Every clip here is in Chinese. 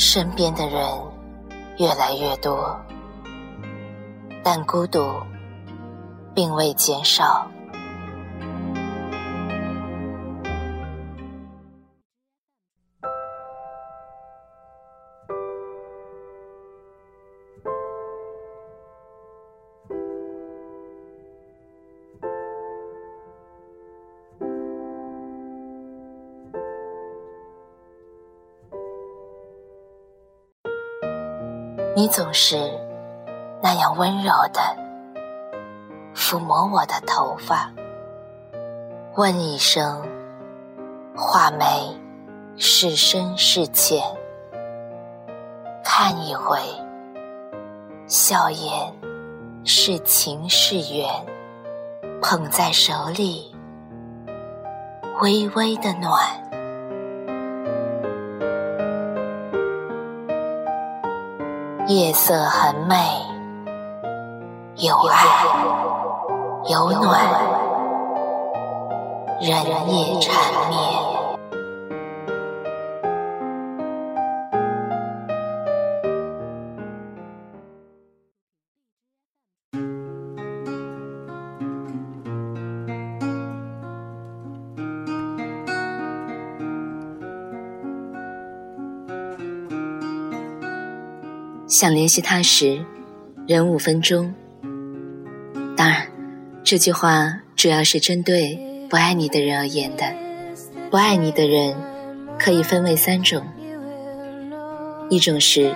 身边的人越来越多，但孤独并未减少。你总是那样温柔的抚摸我的头发，问一声：画眉是深是浅？看一回，笑颜是情是缘？捧在手里，微微的暖。夜色很美，有爱有暖，人也缠绵。想联系他时，忍五分钟。当然，这句话主要是针对不爱你的人而言的。不爱你的人可以分为三种：一种是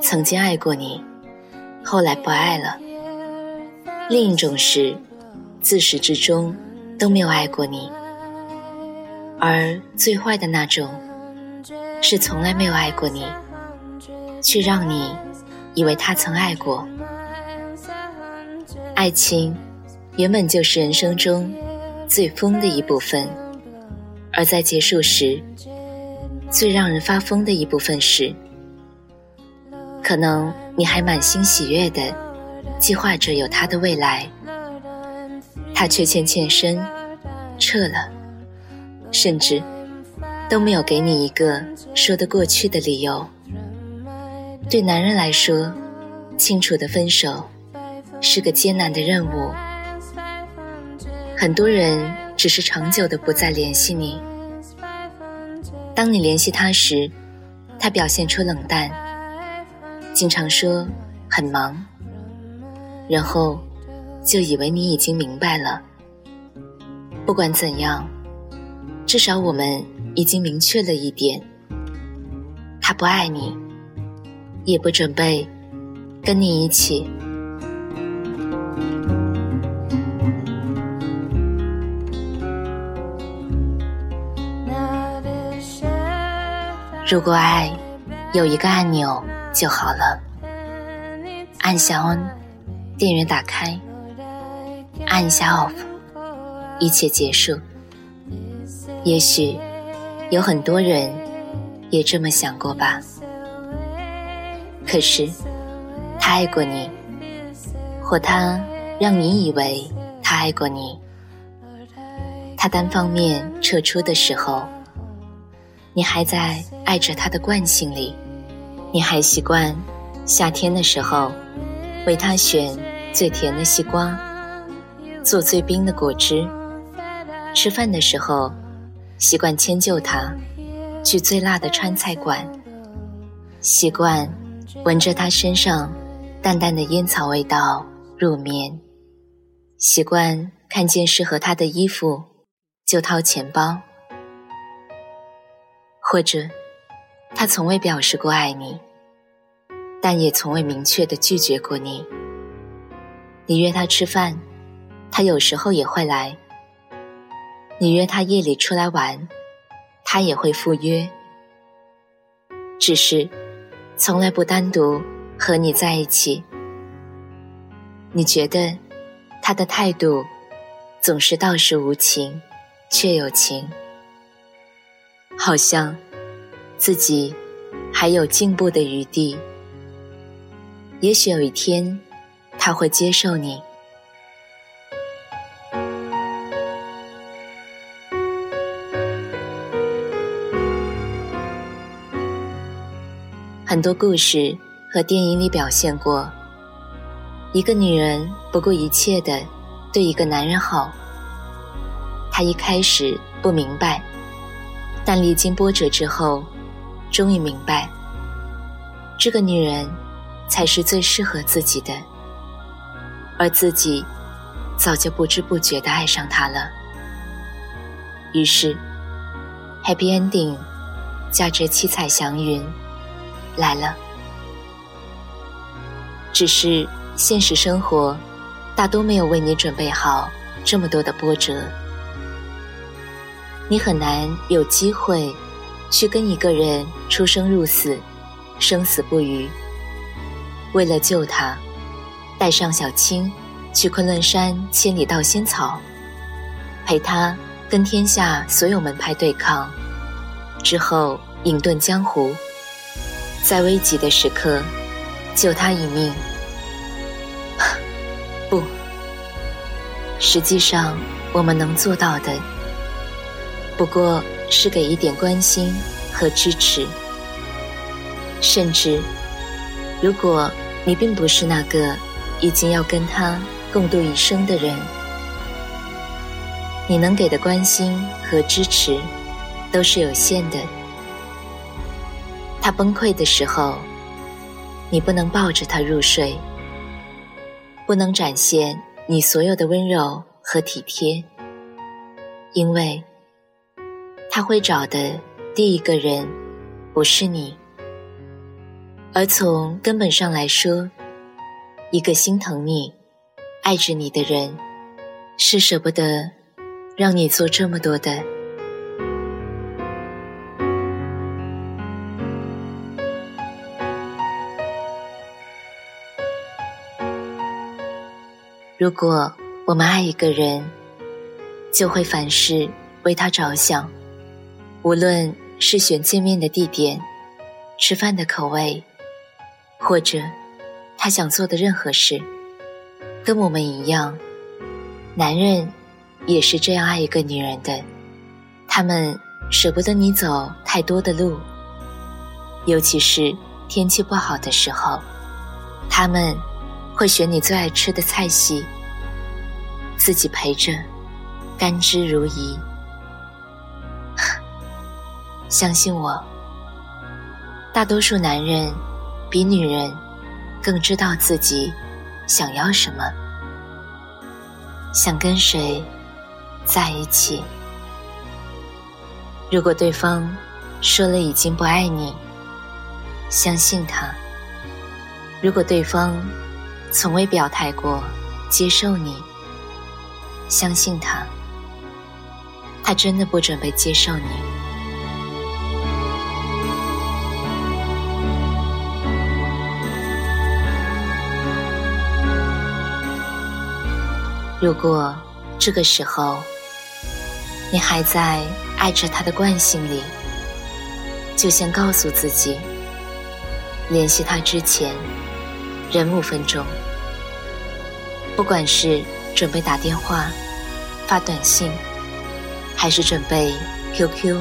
曾经爱过你，后来不爱了；另一种是自始至终都没有爱过你；而最坏的那种是从来没有爱过你。却让你以为他曾爱过。爱情原本就是人生中最疯的一部分，而在结束时，最让人发疯的一部分是，可能你还满心喜悦的计划着有他的未来，他却欠欠身撤了，甚至都没有给你一个说得过去的理由。对男人来说，清楚的分手是个艰难的任务。很多人只是长久的不再联系你。当你联系他时，他表现出冷淡，经常说很忙，然后就以为你已经明白了。不管怎样，至少我们已经明确了一点：他不爱你。也不准备跟你一起。如果爱有一个按钮就好了，按下 on，电源打开；按一下 off，一切结束。也许有很多人也这么想过吧。可是，他爱过你，或他让你以为他爱过你。他单方面撤出的时候，你还在爱着他的惯性里，你还习惯夏天的时候为他选最甜的西瓜，做最冰的果汁。吃饭的时候，习惯迁就他去最辣的川菜馆，习惯。闻着他身上淡淡的烟草味道入眠，习惯看见适合他的衣服就掏钱包，或者他从未表示过爱你，但也从未明确的拒绝过你。你约他吃饭，他有时候也会来；你约他夜里出来玩，他也会赴约，只是。从来不单独和你在一起，你觉得他的态度总是道是无情，却有情，好像自己还有进步的余地。也许有一天他会接受你。很多故事和电影里表现过，一个女人不顾一切的对一个男人好。她一开始不明白，但历经波折之后，终于明白，这个女人才是最适合自己的，而自己早就不知不觉的爱上她了。于是，Happy Ending，驾着七彩祥云来了。只是现实生活大多没有为你准备好这么多的波折，你很难有机会去跟一个人出生入死、生死不渝。为了救他，带上小青去昆仑山千里盗仙草，陪他。跟天下所有门派对抗，之后隐遁江湖，在危急的时刻救他一命。不，实际上我们能做到的，不过是给一点关心和支持。甚至，如果你并不是那个已经要跟他共度一生的人。你能给的关心和支持都是有限的。他崩溃的时候，你不能抱着他入睡，不能展现你所有的温柔和体贴，因为他会找的第一个人不是你。而从根本上来说，一个心疼你、爱着你的人，是舍不得。让你做这么多的。如果我们爱一个人，就会凡事为他着想，无论是选见面的地点、吃饭的口味，或者他想做的任何事，跟我们一样，男人。也是这样爱一个女人的，他们舍不得你走太多的路，尤其是天气不好的时候，他们会选你最爱吃的菜系，自己陪着，甘之如饴。相信我，大多数男人比女人更知道自己想要什么，想跟谁。在一起。如果对方说了已经不爱你，相信他；如果对方从未表态过接受你，相信他。他真的不准备接受你。如果这个时候，你还在爱着他的惯性里，就先告诉自己，联系他之前，忍五分钟。不管是准备打电话、发短信，还是准备 QQ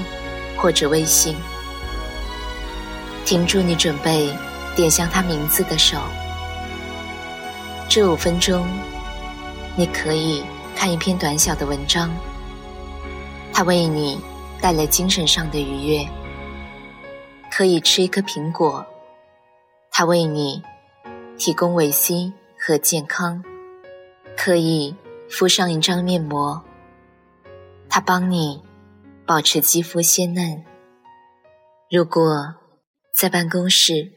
或者微信，停住你准备点向他名字的手。这五分钟，你可以看一篇短小的文章。它为你带来精神上的愉悦，可以吃一颗苹果；它为你提供维 C 和健康，可以敷上一张面膜；它帮你保持肌肤鲜嫩。如果在办公室，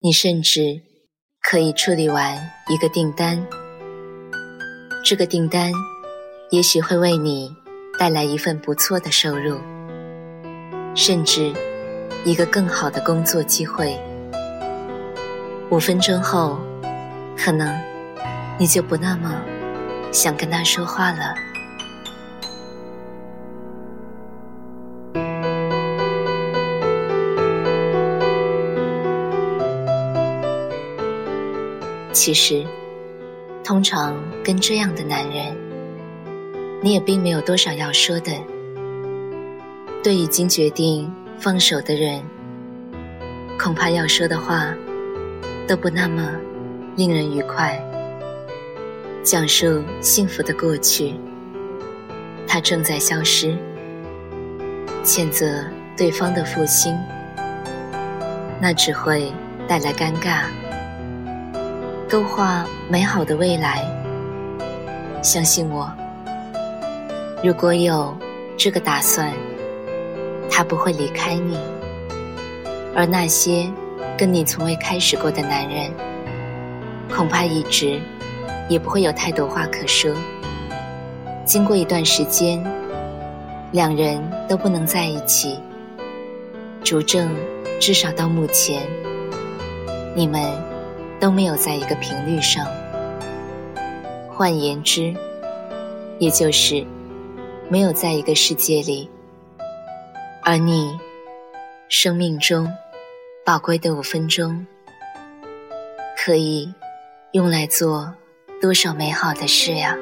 你甚至可以处理完一个订单，这个订单也许会为你。带来一份不错的收入，甚至一个更好的工作机会。五分钟后，可能你就不那么想跟他说话了。其实，通常跟这样的男人。你也并没有多少要说的。对已经决定放手的人，恐怕要说的话都不那么令人愉快。讲述幸福的过去，它正在消失；谴责对方的负心，那只会带来尴尬。勾画美好的未来，相信我，如果有这个打算，他不会离开你。而那些跟你从未开始过的男人，恐怕一直。也不会有太多话可说。经过一段时间，两人都不能在一起。主证，至少到目前，你们都没有在一个频率上。换言之，也就是没有在一个世界里。而你生命中宝贵的五分钟，可以用来做。多少美好的事呀！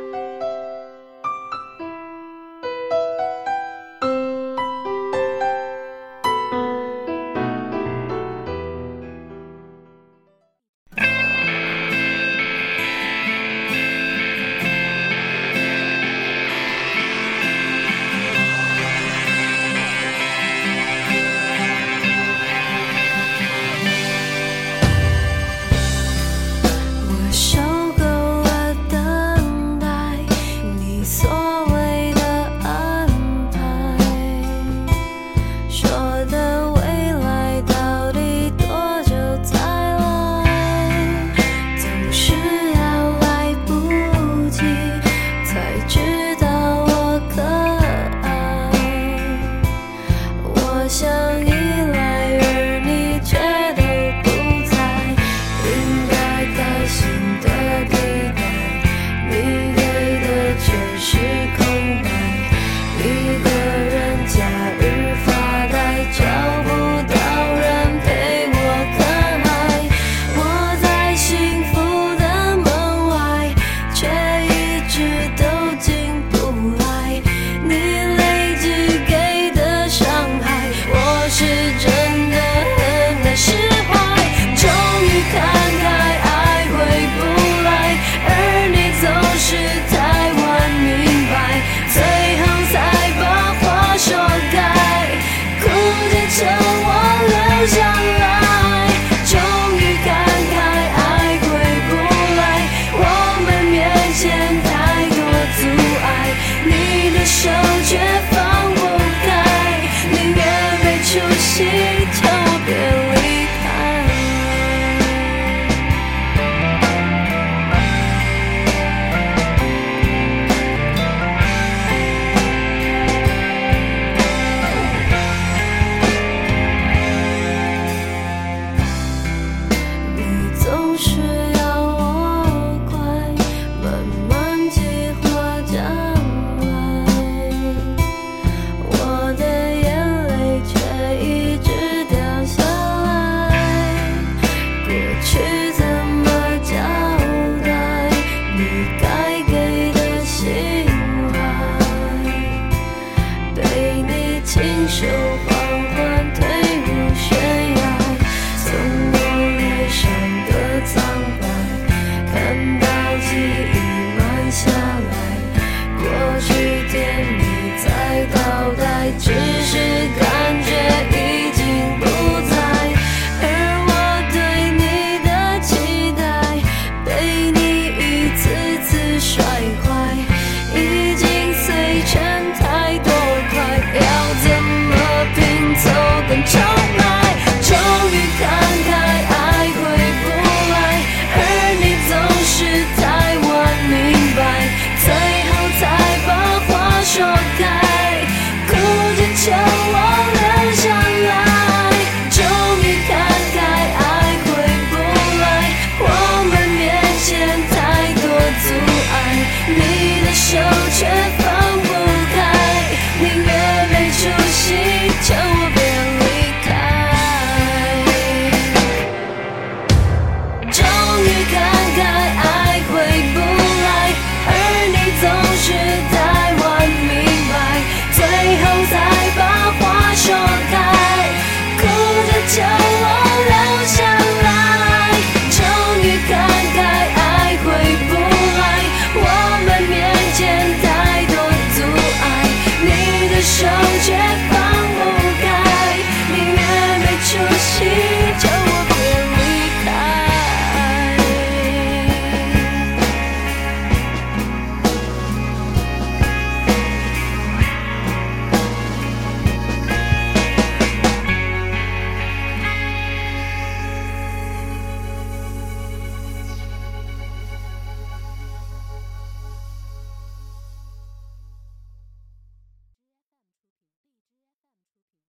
水。